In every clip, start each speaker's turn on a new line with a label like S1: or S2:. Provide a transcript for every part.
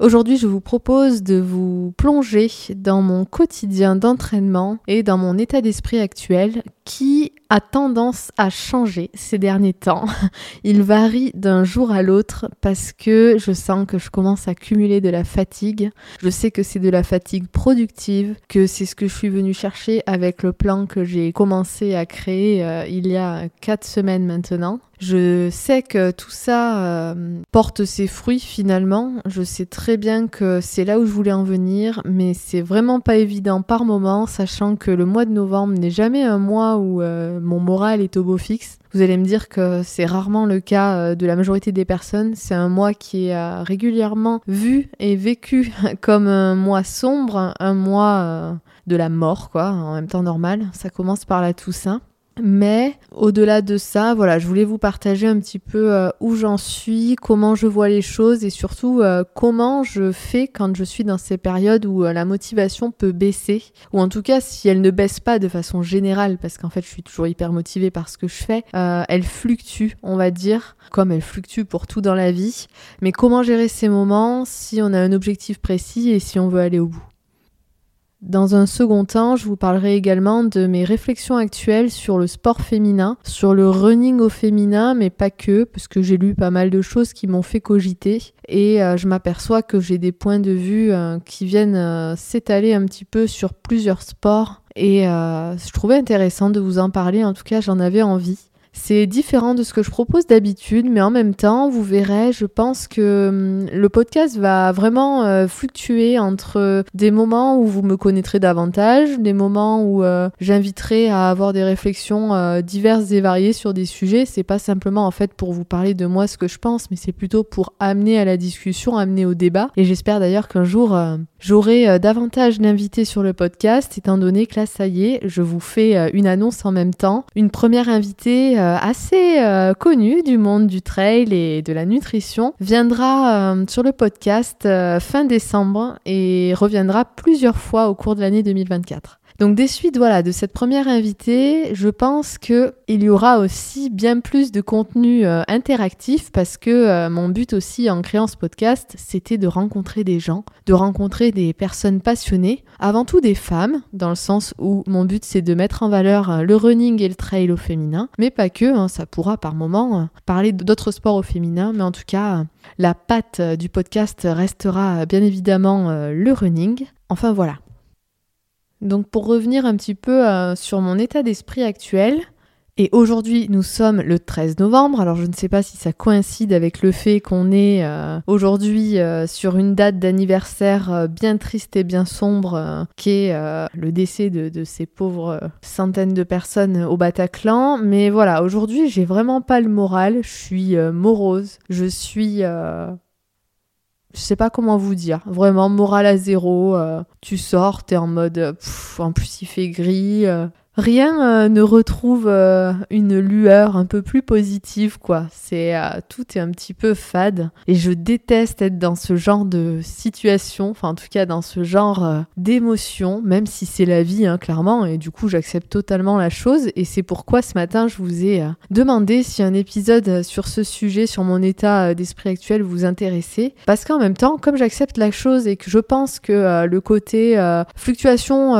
S1: Aujourd'hui, je vous propose de vous plonger dans mon quotidien d'entraînement et dans mon état d'esprit actuel qui a tendance à changer ces derniers temps. Il varie d'un jour à l'autre parce que je sens que je commence à cumuler de la fatigue. Je sais que c'est de la fatigue productive, que c'est ce que je suis venue chercher avec le plan que j'ai commencé à créer euh, il y a 4 semaines maintenant. Je sais que tout ça euh, porte ses fruits finalement. Je sais très bien que c'est là où je voulais en venir, mais c'est vraiment pas évident par moment, sachant que le mois de novembre n'est jamais un mois où euh, mon moral est au beau fixe. Vous allez me dire que c'est rarement le cas euh, de la majorité des personnes. C'est un mois qui est régulièrement vu et vécu comme un mois sombre, un mois de la mort, quoi, en même temps normal. Ça commence par la Toussaint. Mais au-delà de ça, voilà, je voulais vous partager un petit peu euh, où j'en suis, comment je vois les choses et surtout euh, comment je fais quand je suis dans ces périodes où euh, la motivation peut baisser ou en tout cas si elle ne baisse pas de façon générale parce qu'en fait je suis toujours hyper motivée par ce que je fais, elle fluctue, on va dire, comme elle fluctue pour tout dans la vie. Mais comment gérer ces moments si on a un objectif précis et si on veut aller au bout? Dans un second temps, je vous parlerai également de mes réflexions actuelles sur le sport féminin, sur le running au féminin, mais pas que, parce que j'ai lu pas mal de choses qui m'ont fait cogiter. Et euh, je m'aperçois que j'ai des points de vue euh, qui viennent euh, s'étaler un petit peu sur plusieurs sports. Et je trouvais intéressant de vous en parler, en tout cas j'en avais envie. C'est différent de ce que je propose d'habitude, mais en même temps, vous verrez, je pense que hum, le podcast va vraiment euh, fluctuer entre des moments où vous me connaîtrez davantage, des moments où euh, j'inviterai à avoir des réflexions euh, diverses et variées sur des sujets. C'est pas simplement en fait pour vous parler de moi ce que je pense, mais c'est plutôt pour amener à la discussion, amener au débat. Et j'espère d'ailleurs qu'un jour j'aurai davantage d'invités sur le podcast, étant donné que là, ça y est, je vous fais une annonce en même temps. Une première invitée assez euh, connu du monde du trail et de la nutrition, viendra euh, sur le podcast fin décembre et reviendra plusieurs fois au cours de l'année 2024. Donc des suites voilà de cette première invitée, je pense que il y aura aussi bien plus de contenu euh, interactif parce que euh, mon but aussi en créant ce podcast, c'était de rencontrer des gens, de rencontrer des personnes passionnées, avant tout des femmes dans le sens où mon but c'est de mettre en valeur euh, le running et le trail au féminin, mais pas que, hein, ça pourra par moment parler d'autres sports au féminin, mais en tout cas la patte du podcast restera bien évidemment le running. Enfin voilà, donc pour revenir un petit peu euh, sur mon état d'esprit actuel, et aujourd'hui nous sommes le 13 novembre, alors je ne sais pas si ça coïncide avec le fait qu'on est euh, aujourd'hui euh, sur une date d'anniversaire bien triste et bien sombre, qui est le décès de, de, ces pauvres centaines de personnes au Bataclan. Mais voilà, aujourd'hui j'ai vraiment pas le moral, je suis morose, je suis je sais pas comment vous dire. Vraiment, morale à zéro. Euh, tu sors, t'es en mode. en plus, il fait gris. Euh, rien euh, ne retrouve euh, une lueur un peu plus positive quoi. C'est euh, tout est un petit peu fade. Et je déteste être dans ce genre de situation, enfin en tout cas dans ce genre d'émotion, même si c'est la vie hein, clairement. Et du coup j'accepte totalement la chose. Et c'est pourquoi ce matin je vous ai demandé si un épisode sur ce sujet, sur mon état d'esprit actuel vous intéressait. Parce qu'en même temps comme j'accepte la chose et que je pense que le côté fluctuation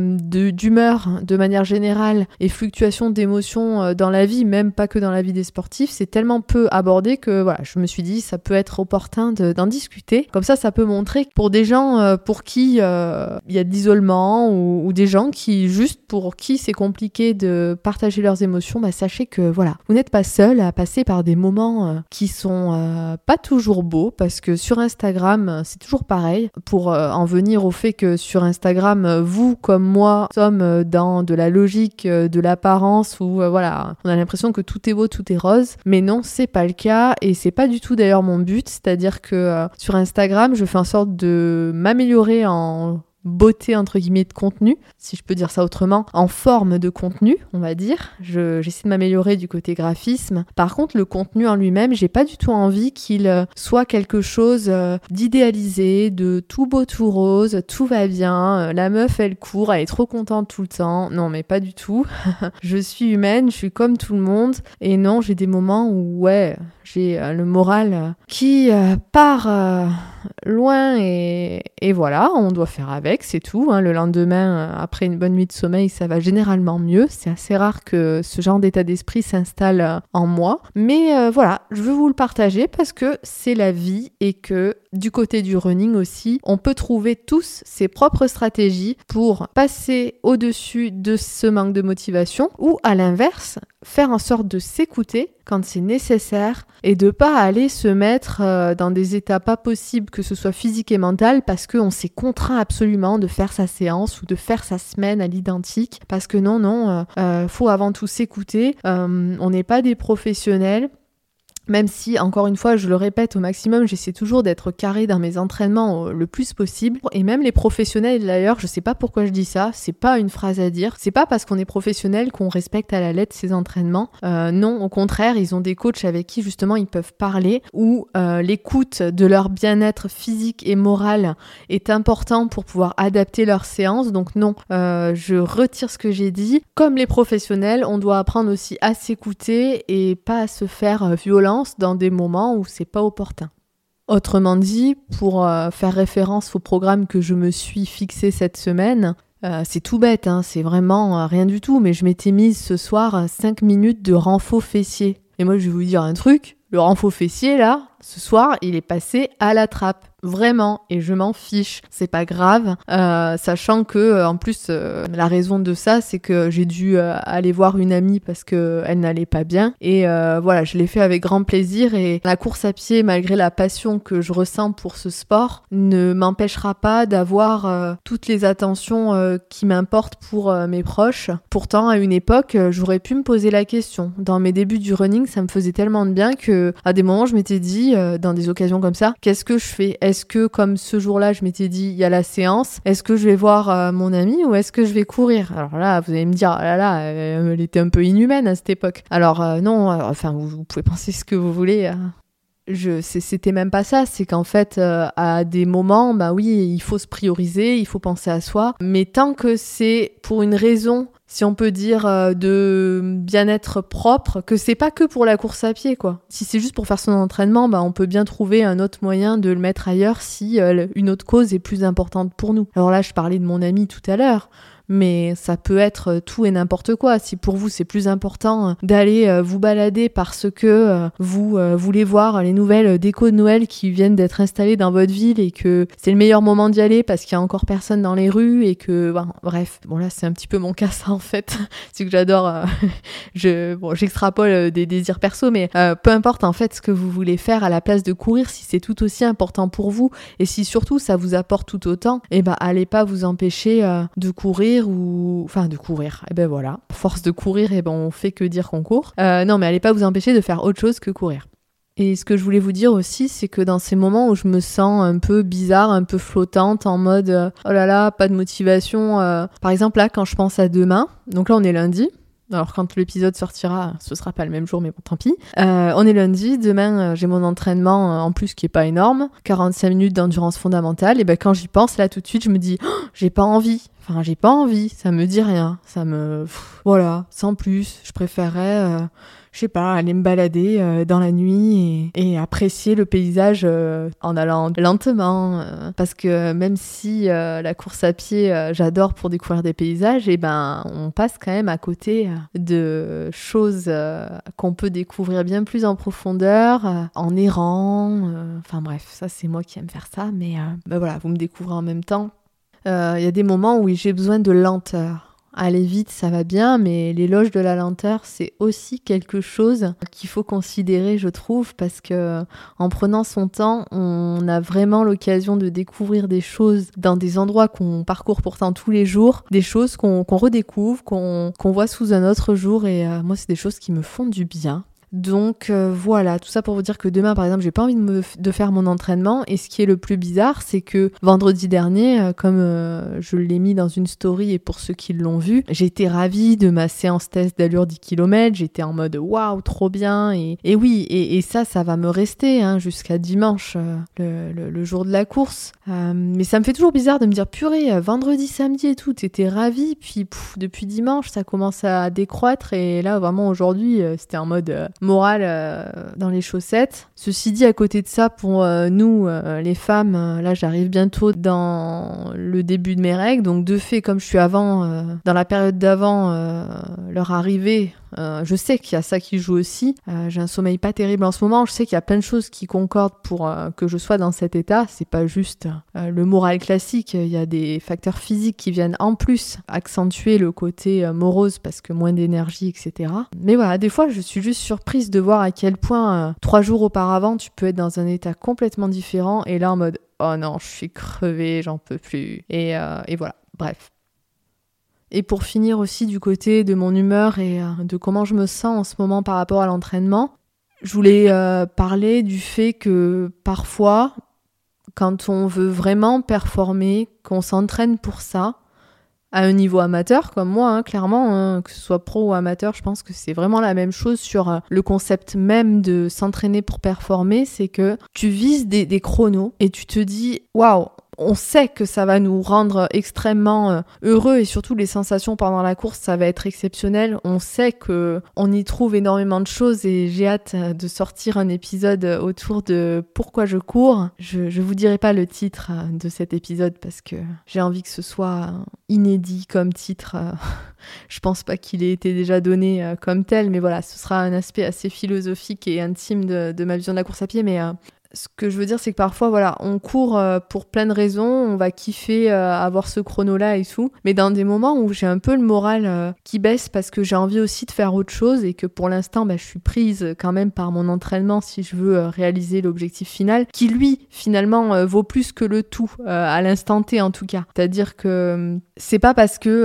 S1: d'humeur de manière générale et fluctuation d'émotions euh, dans la vie, même pas que dans la vie des sportifs, c'est tellement peu abordé que voilà, je me suis dit ça peut être opportun d'en discuter. Comme ça, ça peut montrer pour des gens euh, pour qui euh, il y a de l'isolement ou, des gens qui juste pour qui c'est compliqué de partager leurs émotions, bah, sachez que voilà, vous n'êtes pas seul à passer par des moments qui sont pas toujours beaux parce que sur Instagram, c'est toujours pareil. Pour en venir au fait que sur Instagram, vous comme moi sommes dans de la logique euh, de l'apparence où euh, voilà, on a l'impression que tout est beau, tout est rose. Mais non, c'est pas le cas et c'est pas du tout d'ailleurs mon but. C'est-à-dire que euh, sur Instagram, je fais en sorte de m'améliorer en beauté entre guillemets de contenu, si je peux dire ça autrement, en forme de contenu, on va dire. J'essaie de m'améliorer du côté graphisme. Par contre, le contenu en lui-même, j'ai pas du tout envie qu'il euh, soit quelque chose euh, d'idéalisé, de tout beau, tout rose, tout va bien, euh, la meuf elle court, elle est trop contente tout le temps. Non, mais pas du tout. je suis humaine, je suis comme tout le monde. Et non, j'ai des moments où, ouais, j'ai le moral qui part loin et, voilà, on doit faire avec, c'est tout. Hein. Le lendemain, après une bonne nuit de sommeil, ça va généralement mieux. C'est assez rare que ce genre d'état d'esprit s'installe en moi. Mais voilà, je veux vous le partager parce que c'est la vie et que du côté du running aussi, on peut trouver tous ses propres stratégies pour passer au-dessus de ce manque de motivation ou à l'inverse, faire en sorte de s'écouter quand c'est nécessaire et de pas aller se mettre euh, dans des états pas possibles, que ce soit physique et mental, parce qu'on s'est contraint absolument de faire sa séance ou de faire sa semaine à l'identique. Parce que non, non, euh, euh, faut avant tout s'écouter. on n'est pas des professionnels. Même si, encore une fois, je le répète au maximum, j'essaie toujours d'être carré dans mes entraînements le plus possible. Et même les professionnels, d'ailleurs, je sais pas pourquoi je dis ça, c'est pas une phrase à dire. C'est pas parce qu'on est professionnel qu'on respecte à la lettre ses entraînements. Euh, non, au contraire, ils ont des coachs avec qui justement ils peuvent parler, où euh, l'écoute de leur bien-être physique et moral est important pour pouvoir adapter leur séance. Donc non, euh, je retire ce que j'ai dit. Comme les professionnels, on doit apprendre aussi à s'écouter et pas à se faire dans des moments où c'est pas opportun. Autrement dit, pour euh, faire référence au programme que je me suis fixé cette semaine, euh, c'est tout bête, hein, c'est vraiment euh, rien du tout, mais je m'étais mise ce soir 5 minutes de renfort fessier. Et moi, je vais vous dire un truc, le renfort fessier, là, ce soir, il est passé à la trappe vraiment et je m'en fiche c'est pas grave euh, sachant que euh, en plus euh, la raison de ça c'est que j'ai dû aller voir une amie parce que elle n'allait pas bien et voilà je l'ai fait avec grand plaisir et la course à pied malgré la passion que je ressens pour ce sport ne m'empêchera pas d'avoir toutes les attentions qui m'importent pour mes proches. Pourtant à une époque j'aurais pu me poser la question. Dans mes débuts du running ça me faisait tellement de bien que à des moments je m'étais dit dans des occasions comme ça qu'est-ce que je fais? Est-ce que comme ce jour-là, je m'étais dit, il y a la séance, est-ce que je vais voir euh, mon ami ou est-ce que je vais courir? Alors là, vous allez me dire, oh là là, elle était un peu inhumaine à cette époque. Alors euh, non, euh, enfin, vous, pouvez penser ce que vous voulez. Je, c'était même pas ça, c'est qu'en fait, à des moments, bah oui, il faut se prioriser, il faut penser à soi, mais tant que c'est pour une raison si on peut dire, euh, de bien-être propre, que c'est pas que pour la course à pied, quoi. Si c'est juste pour faire son entraînement, bah, on peut bien trouver un autre moyen de le mettre ailleurs si euh, une autre cause est plus importante pour nous. Alors là, je parlais de mon ami tout à l'heure mais ça peut être tout et n'importe quoi. Si pour vous c'est plus important euh, d'aller euh, vous balader parce que euh, vous voulez voir les nouvelles décos de Noël qui viennent d'être installées dans votre ville et que c'est le meilleur moment d'y aller parce qu'il y a encore personne dans les rues et que bref, bon là c'est un petit peu mon cas ça en fait, c'est que j'adore, je bon j'extrapole des désirs perso, mais peu importe en fait ce que vous voulez faire à la place de courir, si c'est tout aussi important pour vous et si surtout ça vous apporte tout autant, et eh ben allez pas vous empêcher de courir ou enfin de courir. Et eh ben voilà, force de courir, et eh ben on fait que dire qu'on court. Euh, non, mais allez pas vous empêcher de faire autre chose que courir. Et ce que je voulais vous dire aussi, c'est que dans ces moments où je me sens un peu bizarre, un peu flottante, en mode euh, oh là là, pas de motivation. Euh, par exemple là, quand je pense à demain, donc là on est lundi. Alors quand l'épisode sortira, ce sera pas le même jour, mais bon, tant pis. on est lundi, demain j'ai mon entraînement en plus qui est pas énorme, 45 minutes d'endurance fondamentale. Et ben quand j'y pense là tout de suite, je me dis oh, j'ai pas envie. Enfin, j'ai pas envie, ça me dit rien, ça me voilà, sans plus, je préférerais euh, je sais pas, aller me balader euh, dans la nuit et, apprécier le paysage euh, en allant lentement parce que même si la course à pied j'adore pour découvrir des paysages, et eh ben on passe quand même à côté de choses qu'on peut découvrir bien plus en profondeur en errant, enfin bref, ça c'est moi qui aime faire ça mais ben voilà, vous me découvrez en même temps il euh, y a des moments où j'ai besoin de lenteur. Aller vite, ça va bien, mais l'éloge de la lenteur, c'est aussi quelque chose qu'il faut considérer, je trouve, parce que en prenant son temps, on a vraiment l'occasion de découvrir des choses dans des endroits qu'on parcourt pourtant tous les jours, des choses qu'on redécouvre, qu'on voit sous un autre jour, et euh, moi, c'est des choses qui me font du bien. Donc euh, voilà, tout ça pour vous dire que demain, par exemple, j'ai pas envie de, faire mon entraînement. Et ce qui est le plus bizarre, c'est que vendredi dernier, euh, comme euh, je l'ai mis dans une story et pour ceux qui l'ont vu, été ravie de ma séance test d'allure 10 km. J'étais en mode waouh, trop bien. Et, oui, et, ça, ça va me rester hein, jusqu'à dimanche, le, jour de la course. mais ça me fait toujours bizarre de me dire purée, vendredi, samedi et tout, t'étais ravie. Puis depuis dimanche, ça commence à décroître. Et là, vraiment, aujourd'hui, c'était en mode morale euh, dans les chaussettes. Ceci dit, à côté de ça, pour euh, nous, euh, les femmes, là j'arrive bientôt dans le début de mes règles, donc de fait, comme je suis avant, dans la période d'avant, leur arrivée, euh, je sais qu'il y a ça qui joue aussi. Euh, j'ai un sommeil pas terrible en ce moment. Je sais qu'il y a plein de choses qui concordent pour euh, que je sois dans cet état. C'est pas juste le moral classique. Il y a des facteurs physiques qui viennent en plus accentuer le côté morose parce que moins d'énergie, etc. Mais voilà, des fois, je suis juste surprise de voir à quel point trois jours auparavant, tu peux être dans un état complètement différent et là en mode oh non, je suis crevée, j'en peux plus. Et, et voilà. Bref, et pour finir aussi du côté de mon humeur et euh, de comment je me sens en ce moment par rapport à l'entraînement, je voulais euh, parler du fait que parfois, quand on veut vraiment performer, qu'on s'entraîne pour ça, à un niveau amateur comme moi, hein, clairement, hein, que ce soit pro ou amateur, je pense que c'est vraiment la même chose sur euh, le concept même de s'entraîner pour performer, c'est que tu vises des, des chronos et tu te dis, waouh, on sait que ça va nous rendre extrêmement euh, heureux et surtout les sensations pendant la course, ça va être exceptionnel. On sait que on y trouve énormément de choses et j'ai hâte euh, de sortir un épisode autour de pourquoi je cours. Je, je vous dirai pas le titre euh, de cet épisode parce que j'ai envie que ce soit inédit comme titre. je pense pas qu'il ait été déjà donné comme tel, mais voilà, ce sera un aspect assez philosophique et intime de, de ma vision de la course à pied, mais ce que je veux dire, c'est que parfois, voilà, on court euh, pour plein de raisons, on va kiffer euh, avoir ce chrono-là et tout, mais dans des moments où j'ai un peu le moral euh, qui baisse parce que j'ai envie aussi de faire autre chose et que pour l'instant, bah, je suis prise quand même par mon entraînement si je veux réaliser l'objectif final, qui lui, finalement, vaut plus que le tout, à l'instant T en tout cas. C'est-à-dire que c'est pas parce que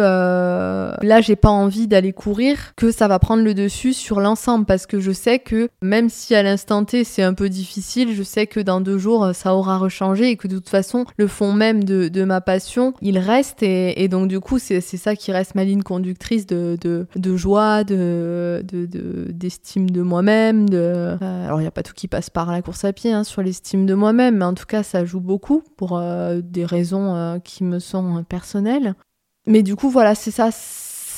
S1: là, j'ai pas envie d'aller courir que ça va prendre le dessus sur l'ensemble, parce que je sais que même si à l'instant T, c'est un peu difficile, je sais que dans deux jours, euh, ça aura rechangé et que de toute façon, le fond même de, ma passion, il reste. Et, donc, du coup, c'est ça qui reste ma ligne conductrice de, joie, de, d'estime de, moi-même. Euh, alors, il n'y a pas tout qui passe par la course à pied hein, sur l'estime de moi-même, mais en tout cas, ça joue beaucoup pour euh, des raisons qui me sont personnelles. Mais du coup, voilà, c'est ça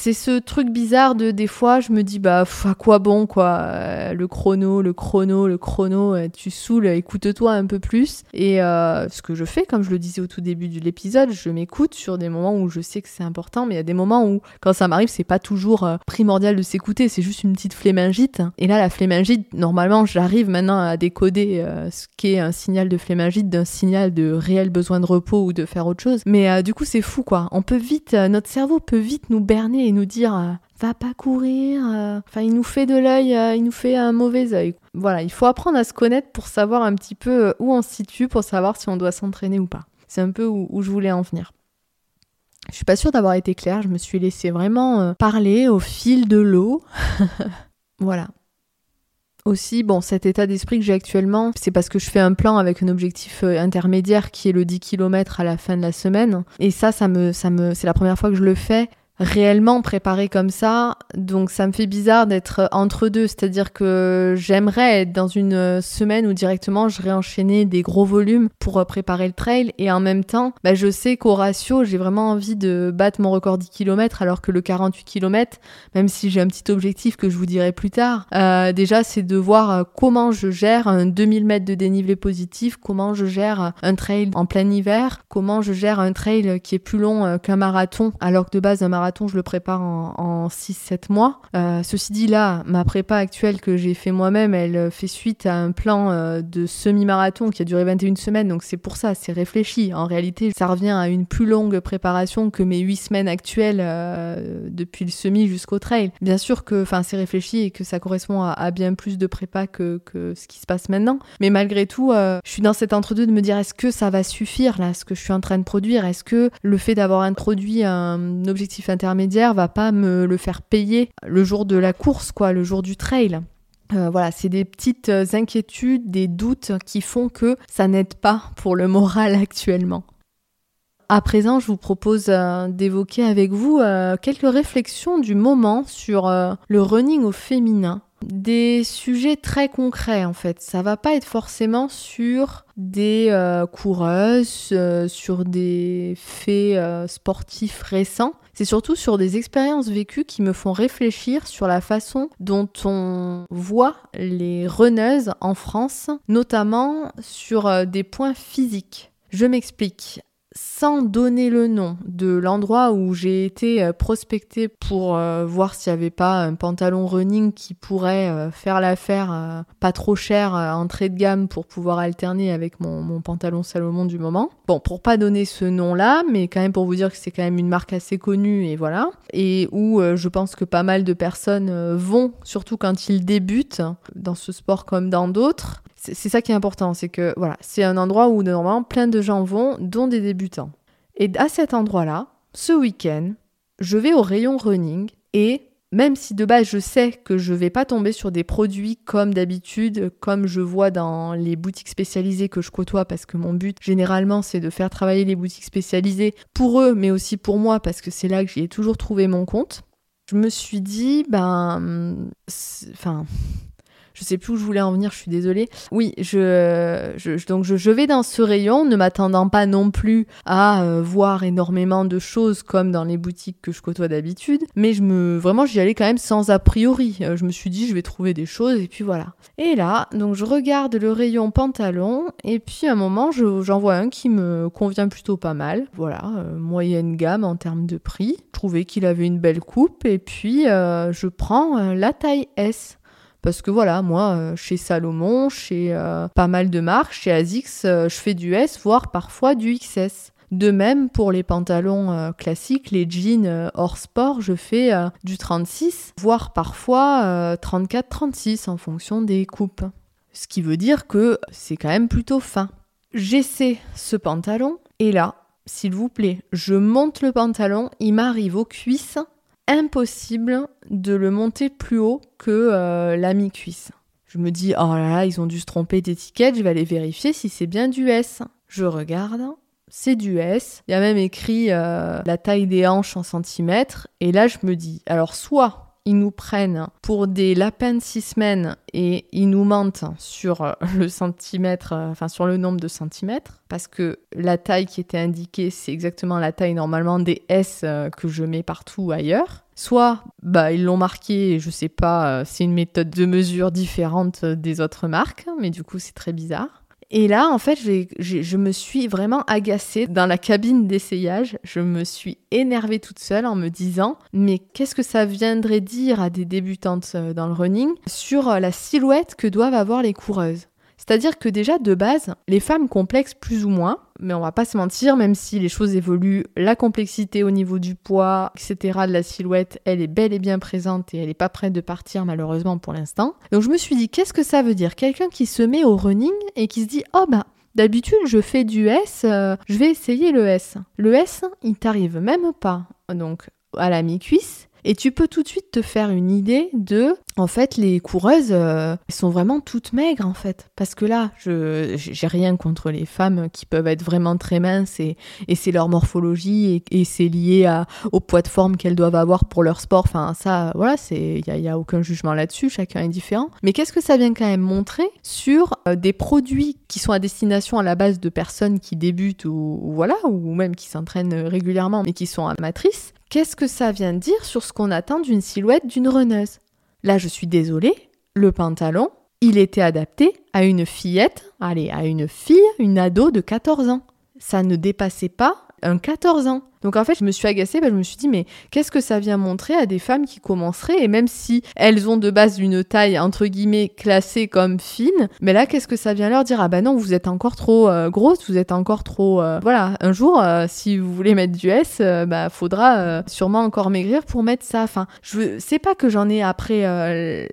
S1: c'est ce truc bizarre de des fois, je me dis, bah, à quoi bon, quoi, euh, le chrono, le chrono, le chrono, euh, tu saoules, écoute-toi un peu plus. Et euh, ce que je fais, comme je le disais au tout début de l'épisode, je m'écoute sur des moments où je sais que c'est important, mais il y a des moments où, quand ça m'arrive, c'est pas toujours primordial de s'écouter, c'est juste une petite flémingite. Et là, la flémingite, normalement, j'arrive maintenant à décoder ce qu'est un signal de flémingite d'un signal de réel besoin de repos ou de faire autre chose. Mais du coup, c'est fou, quoi. On peut vite, notre cerveau peut vite nous berner nous dire euh, va pas courir. Euh. Enfin, il nous fait de l'œil, euh, il nous fait un mauvais œil. Voilà, il faut apprendre à se connaître pour savoir un petit peu où on se situe, pour savoir si on doit s'entraîner ou pas. C'est un peu où, je voulais en venir. Je suis pas sûre d'avoir été claire, je me suis laissée vraiment parler au fil de l'eau. voilà. Aussi, bon, cet état d'esprit que j'ai actuellement, c'est parce que je fais un plan avec un objectif intermédiaire qui est le 10 km à la fin de la semaine. Et ça, ça me, ça me, c'est la première fois que je le fais réellement préparé comme ça. Donc ça me fait bizarre d'être entre deux. C'est-à-dire que j'aimerais être dans une semaine où directement je réenchaîner des gros volumes pour préparer le trail. Et en même temps, bah, je sais qu'au ratio, j'ai vraiment envie de battre mon record 10 km alors que le 48 km, même si j'ai un petit objectif que je vous dirai plus tard, euh, déjà c'est de voir euh, comment je gère un 2000 mètres de dénivelé positif, comment je gère un trail en plein hiver, comment je gère un trail qui est plus long euh, qu'un marathon alors que de base un marathon je le prépare en, 6-7 mois. Euh, ceci dit, là, ma prépa actuelle que j'ai fait moi-même, elle fait suite à un plan euh, de semi-marathon qui a duré 21 semaines, donc c'est pour ça, c'est réfléchi. En réalité, ça revient à une plus longue préparation que mes 8 semaines actuelles euh, depuis le semi jusqu'au trail. Bien sûr que c'est réfléchi et que ça correspond à, bien plus de prépa que, ce qui se passe maintenant. Mais malgré tout, je suis dans cet entre-deux de me dire est-ce que ça va suffire là, ce que je suis en train de produire? Est-ce que le fait d'avoir introduit un objectif intermédiaire va pas me le faire payer le jour de la course, quoi, le jour du trail. Euh, voilà, c'est des petites inquiétudes, des doutes qui font que ça n'aide pas pour le moral actuellement. À présent, je vous propose d'évoquer avec vous quelques réflexions du moment sur le running au féminin des sujets très concrets en fait. Ça va pas être forcément sur des euh, coureuses, euh, sur des faits euh, sportifs récents. C'est surtout sur des expériences vécues qui me font réfléchir sur la façon dont on voit les runneuses en France, notamment sur des points physiques. Je m'explique sans donner le nom de l'endroit où j'ai été euh, prospectée pour euh, voir s'il n'y avait pas un pantalon running qui pourrait euh, faire l'affaire pas trop cher, entrée de gamme pour pouvoir alterner avec mon, mon, pantalon Salomon du moment. Bon, pour pas donner ce nom-là, mais quand même pour vous dire que c'est quand même une marque assez connue et voilà. Et où je pense que pas mal de personnes vont, surtout quand ils débutent dans ce sport comme dans d'autres c'est ça qui est important, c'est que voilà, c'est un endroit où normalement plein de gens vont, dont des débutants. Et à cet endroit-là, ce week-end, je vais au rayon running et même si de base je sais que je vais pas tomber sur des produits comme d'habitude, comme je vois dans les boutiques spécialisées que je côtoie, parce que mon but généralement c'est de faire travailler les boutiques spécialisées pour eux, mais aussi pour moi, parce que c'est là que j'y ai toujours trouvé mon compte. Je me suis dit, ben, enfin, je sais plus où je voulais en venir, je suis désolée. Oui, je, donc je, vais dans ce rayon, ne m'attendant pas non plus à euh, voir énormément de choses comme dans les boutiques que je côtoie d'habitude, mais je me, vraiment, j'y allais quand même sans a priori. Euh, je me suis dit, je vais trouver des choses et puis voilà. Et là, donc je regarde le rayon pantalon et puis à un moment, j'en vois un qui me convient plutôt pas mal. Voilà, euh, moyenne gamme en termes de prix. Je trouvais qu'il avait une belle coupe et puis je prends la taille S. Parce que voilà, moi, euh, chez Salomon, chez euh, pas mal de marques, chez ASICS, euh, je fais du S, voire parfois du XS. De même, pour les pantalons classiques, les jeans hors sport, je fais du 36, voire parfois 34-36 en fonction des coupes. Ce qui veut dire que c'est quand même plutôt fin. J'essaie ce pantalon et là, s'il vous plaît, je monte le pantalon, il m'arrive aux cuisses impossible de le monter plus haut que euh, la mi-cuisse. Je me dis, oh là là, ils ont dû se tromper d'étiquette, je vais aller vérifier si c'est bien du S. Je regarde, c'est du S. Il y a même écrit euh, la taille des hanches en centimètres. Et là, je me dis, alors soit ils nous prennent pour des lapins de six semaines et ils nous mentent sur euh, le centimètre, euh, enfin sur le nombre de centimètres, parce que la taille qui était indiquée, c'est exactement la taille normalement des S euh, que je mets partout ailleurs. Soit, bah, ils l'ont marqué, je sais pas, c'est une méthode de mesure différente des autres marques, mais du coup, c'est très bizarre. Et là, en fait, je me suis vraiment agacée dans la cabine d'essayage. Je me suis énervée toute seule en me disant, mais qu'est-ce que ça viendrait dire à des débutantes euh, dans le running sur euh, la silhouette que doivent avoir les coureuses? C'est-à-dire que déjà de base, les femmes complexent plus ou moins, mais on va pas se mentir, même si les choses évoluent, la complexité au niveau du poids, etc., de la silhouette, elle est bel et bien présente et elle n'est pas prête de partir malheureusement pour l'instant. Donc je me suis dit, qu'est-ce que ça veut dire? Quelqu'un qui se met au running et qui se dit, oh bah D'habitude, je fais du S, euh, je vais essayer le S. Le S, il t'arrive même pas. Donc, à la mi-cuisse, et tu peux tout de suite te faire une idée de, en fait, les coureuses euh, sont vraiment toutes maigres, en fait. Parce que là, je j'ai rien contre les femmes qui peuvent être vraiment très minces et, c'est leur morphologie et, c'est lié à, au poids de forme qu'elles doivent avoir pour leur sport. Enfin, ça, voilà, il n'y a, a aucun jugement là-dessus, chacun est différent. Mais qu'est-ce que ça vient quand même montrer sur euh, des produits qui sont à destination à la base de personnes qui débutent ou, ou voilà, ou même qui s'entraînent régulièrement mais qui sont amatrices? Qu'est-ce que ça vient dire sur ce qu'on attend d'une silhouette d'une runneuse Là, je suis désolée, le pantalon, il était adapté à une fillette, allez, à une fille, une ado de 14 ans. Ça ne dépassait pas un 14 ans. Donc en fait, je me suis agacée, bah, je me suis dit, mais qu'est-ce que ça vient montrer à des femmes qui commenceraient? Et même si elles ont de base une taille, entre guillemets, classée comme fine, mais là, qu'est-ce que ça vient leur dire? Ah bah non, vous êtes encore trop euh, grosse, vous êtes encore trop... Euh, voilà, un jour, euh, si vous voulez mettre du S, bah faudra sûrement encore maigrir pour mettre ça. Enfin, je sais pas que j'en ai après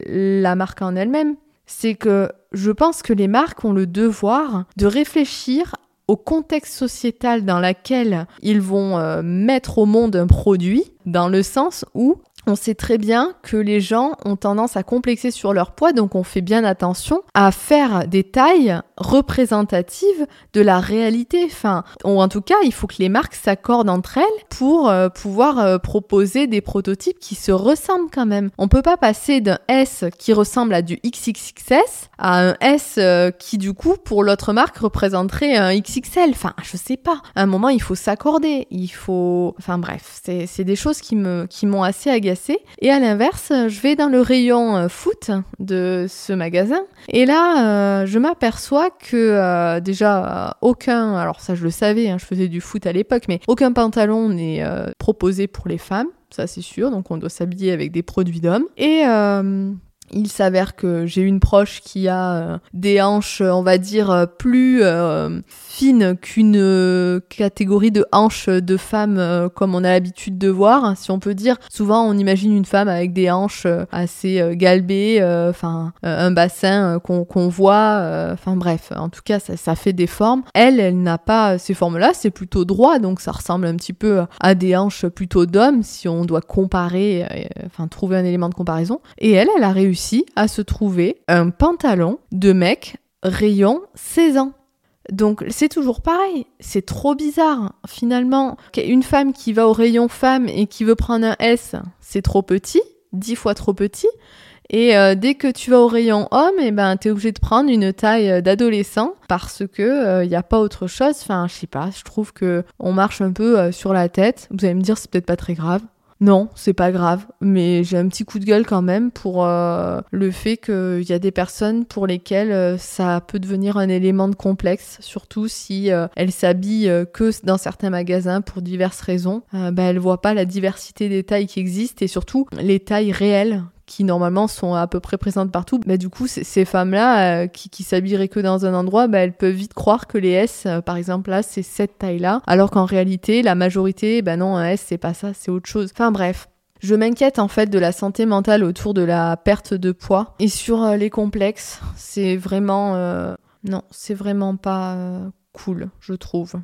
S1: la marque en elle-même, c'est que je pense que les marques ont le devoir de réfléchir au contexte sociétal dans lequel ils vont euh, mettre au monde un produit, dans le sens où on sait très bien que les gens ont tendance à complexer sur leur poids, donc on fait bien attention à faire des tailles représentatives de la réalité. Enfin, ou en tout cas, il faut que les marques s'accordent entre elles pour euh, pouvoir euh, proposer des prototypes qui se ressemblent quand même. On peut pas passer d'un S qui ressemble à du XXXS à un S euh, qui du coup pour l'autre marque représenterait un XXL. Enfin, je sais pas. À un moment, il faut s'accorder. Il faut. Enfin bref, c'est des choses qui me qui m'ont assez agacée. Et à l'inverse, je vais dans le rayon foot de ce magasin et là, je m'aperçois que déjà aucun. Alors ça, je le savais. Hein, je faisais du foot à l'époque, mais aucun pantalon n'est proposé pour les femmes, ça c'est sûr, donc on doit s'habiller avec des produits d'hommes. Et euh, il s'avère que j'ai une proche qui a euh, des hanches, on va dire, plus euh, fines qu'une euh, catégorie de hanches de femmes comme on a l'habitude de voir, si on peut dire. Souvent, on imagine une femme avec des hanches assez galbées, enfin, un bassin qu'on voit, enfin bref, en tout cas, ça, ça fait des formes. Elle, elle n'a pas ces formes-là, c'est plutôt droit, donc ça ressemble un petit peu à des hanches plutôt d'hommes, si on doit comparer, enfin, trouver un élément de comparaison. Et elle, elle a réussi à se trouver un pantalon de mec rayon 16 ans. Donc c'est toujours pareil, c'est trop bizarre. Finalement, une femme qui va au rayon femme et qui veut prendre un S, c'est trop petit, 10 fois trop petit. Et euh, dès que tu vas au rayon homme, et eh ben t'es obligé de prendre une taille euh, d'adolescent parce que il euh, n'y a pas autre chose. Enfin, je sais pas, je trouve que on marche un peu sur la tête. Vous allez me dire c'est peut-être pas très grave. Non, c'est pas grave, mais j'ai un petit coup de gueule quand même pour euh, le fait qu'il y a des personnes pour lesquelles euh, ça peut devenir un élément de complexe, surtout si euh, elles s'habillent que dans certains magasins pour diverses raisons. bah, elles voient pas la diversité des tailles qui existent et surtout les tailles réelles qui normalement sont à peu près présentes partout, bah, du coup, ces femmes-là euh, qui, s'habilleraient que dans un endroit, bah, elles peuvent vite croire que les S, euh, par exemple, là, c'est cette taille-là, alors qu'en réalité, la majorité, bah non, un S, c'est pas ça, c'est autre chose. Enfin bref. Je m'inquiète en fait de la santé mentale autour de la perte de poids et sur euh, les complexes. C'est vraiment... Non, c'est vraiment pas cool, je trouve.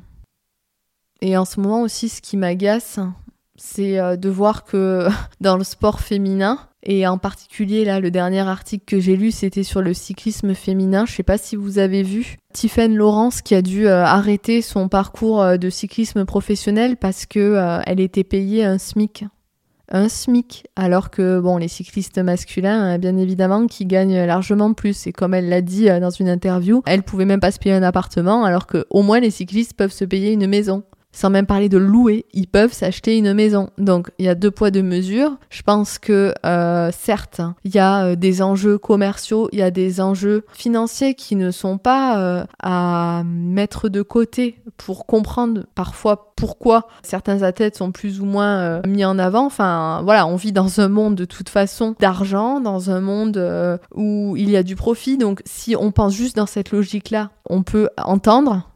S1: Et en ce moment aussi, ce qui m'agace, c'est de voir que dans le sport féminin, et en particulier, là, le dernier article que j'ai lu, c'était sur le cyclisme féminin. Je sais pas si vous avez vu. Tiffen Laurence qui a dû euh, arrêter son parcours euh, de cyclisme professionnel parce que euh, elle était payée un SMIC. Un SMIC, alors que bon, les cyclistes masculins, bien évidemment, qui gagnent largement plus. Et comme elle l'a dit dans une interview, elle pouvait même pas se payer un appartement, alors que au moins les cyclistes peuvent se payer une maison sans même parler de louer, ils peuvent s'acheter une maison. Donc il y a deux poids deux mesures. Je pense que euh, certes, il y a euh, des enjeux commerciaux, il y a des enjeux financiers qui ne sont pas euh, à mettre de côté pour comprendre parfois pourquoi certains athlètes sont plus ou moins mis en avant. Enfin voilà, on vit dans un monde de toute façon d'argent, dans un monde où il y a du profit. Donc si on pense juste dans cette logique-là, on peut entendre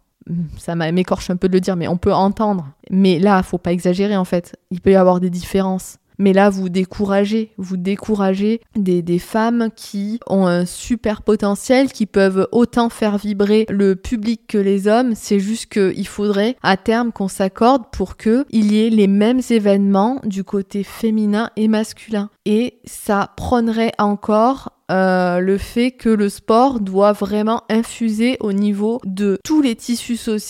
S1: ça m'écorche un peu de le dire, mais on peut entendre. Mais là, faut pas exagérer en fait. Il peut y avoir des différences. Mais là, vous découragez, vous découragez des, des, femmes qui ont un super potentiel, qui peuvent autant faire vibrer le public que les hommes. C'est juste qu'il faudrait à terme qu'on s'accorde pour qu'il y ait les mêmes événements du côté féminin et masculin. Et ça prendrait encore euh, le fait que le sport doit vraiment infuser au niveau de tous les tissus sociaux,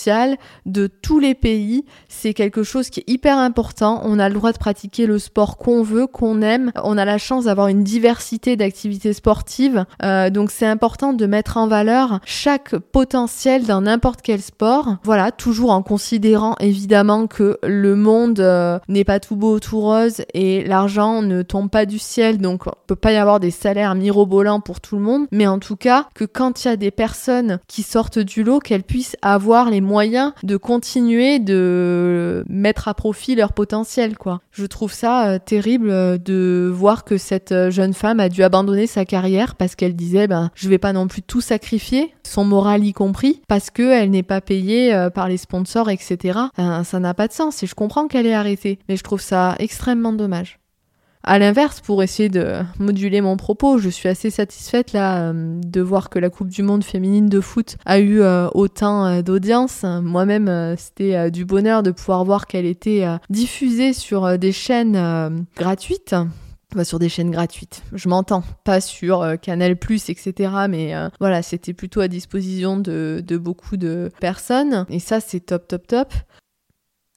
S1: de tous les pays. C'est quelque chose qui est hyper important. On a le droit de pratiquer le sport qu'on veut, qu'on aime. On a la chance d'avoir une diversité d'activités sportives. Euh, donc c'est important de mettre en valeur chaque potentiel dans n'importe quel sport. Voilà, toujours en considérant évidemment que le monde euh, n'est pas tout beau, tout rose et l'argent ne tombe pas du ciel. Donc on peut pas y avoir des salaires mirobolants pour tout le monde, mais en tout cas que quand il y a des personnes qui sortent du lot, qu'elles puissent avoir les moyens de continuer de mettre à profit leur potentiel, quoi. Je trouve ça euh, terrible euh, de voir que cette euh, jeune femme a dû abandonner sa carrière parce qu'elle disait, ben, je vais pas non plus tout sacrifier, son moral y compris, parce que elle n'est pas payée par les sponsors, etc. ça n'a pas de sens et je comprends qu'elle ait arrêté, mais je trouve ça extrêmement dommage. À l'inverse, pour essayer de moduler mon propos, je suis assez satisfaite là euh, de voir que la Coupe du Monde féminine de foot a eu euh, autant euh, d'audience. Moi-même, c'était du bonheur de pouvoir voir qu'elle était diffusée sur des chaînes gratuites sur des chaînes gratuites. Je m'entends, pas sur Canal+, etc. Mais voilà, c'était plutôt à disposition de, beaucoup de personnes. Et ça, c'est top, top, top.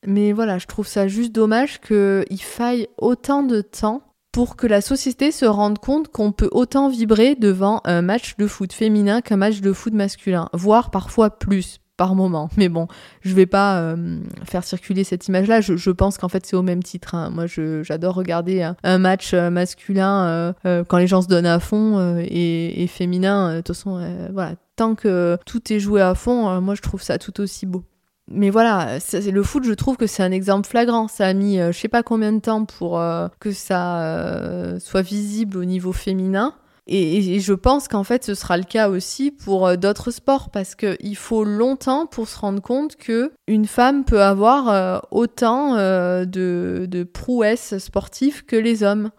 S1: Mais voilà, je trouve ça juste dommage qu'il faille autant de temps pour que la société se rende compte qu'on peut autant vibrer devant un match de foot féminin qu'un match de foot masculin, voire parfois plus par moment. Mais bon, je vais pas euh, faire circuler cette image-là. Je, pense qu'en fait c'est au même titre. Hein. Moi, j'adore regarder un, match euh, masculin euh, quand les gens se donnent à fond et, féminin. De toute façon, voilà, tant que tout est joué à fond, moi je trouve ça tout aussi beau. Mais voilà, le foot, je trouve que c'est un exemple flagrant. Ça a mis je sais pas combien de temps pour que ça soit visible au niveau féminin. Et, je pense qu'en fait, ce sera le cas aussi pour euh, d'autres sports parce qu'il faut longtemps pour se rendre compte que une femme peut avoir euh, autant euh, de, de prouesses sportives que les hommes.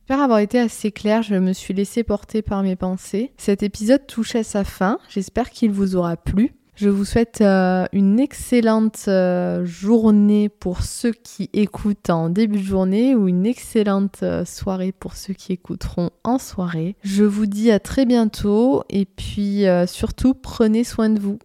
S1: J'espère avoir été assez clair, je me suis laissé porter par mes pensées. Cet épisode touche à sa fin, j'espère qu'il vous aura plu. Je vous souhaite euh, une excellente euh, journée pour ceux qui écoutent en début de journée ou une excellente euh, soirée pour ceux qui écouteront en soirée. Je vous dis à très bientôt et puis surtout prenez soin de vous.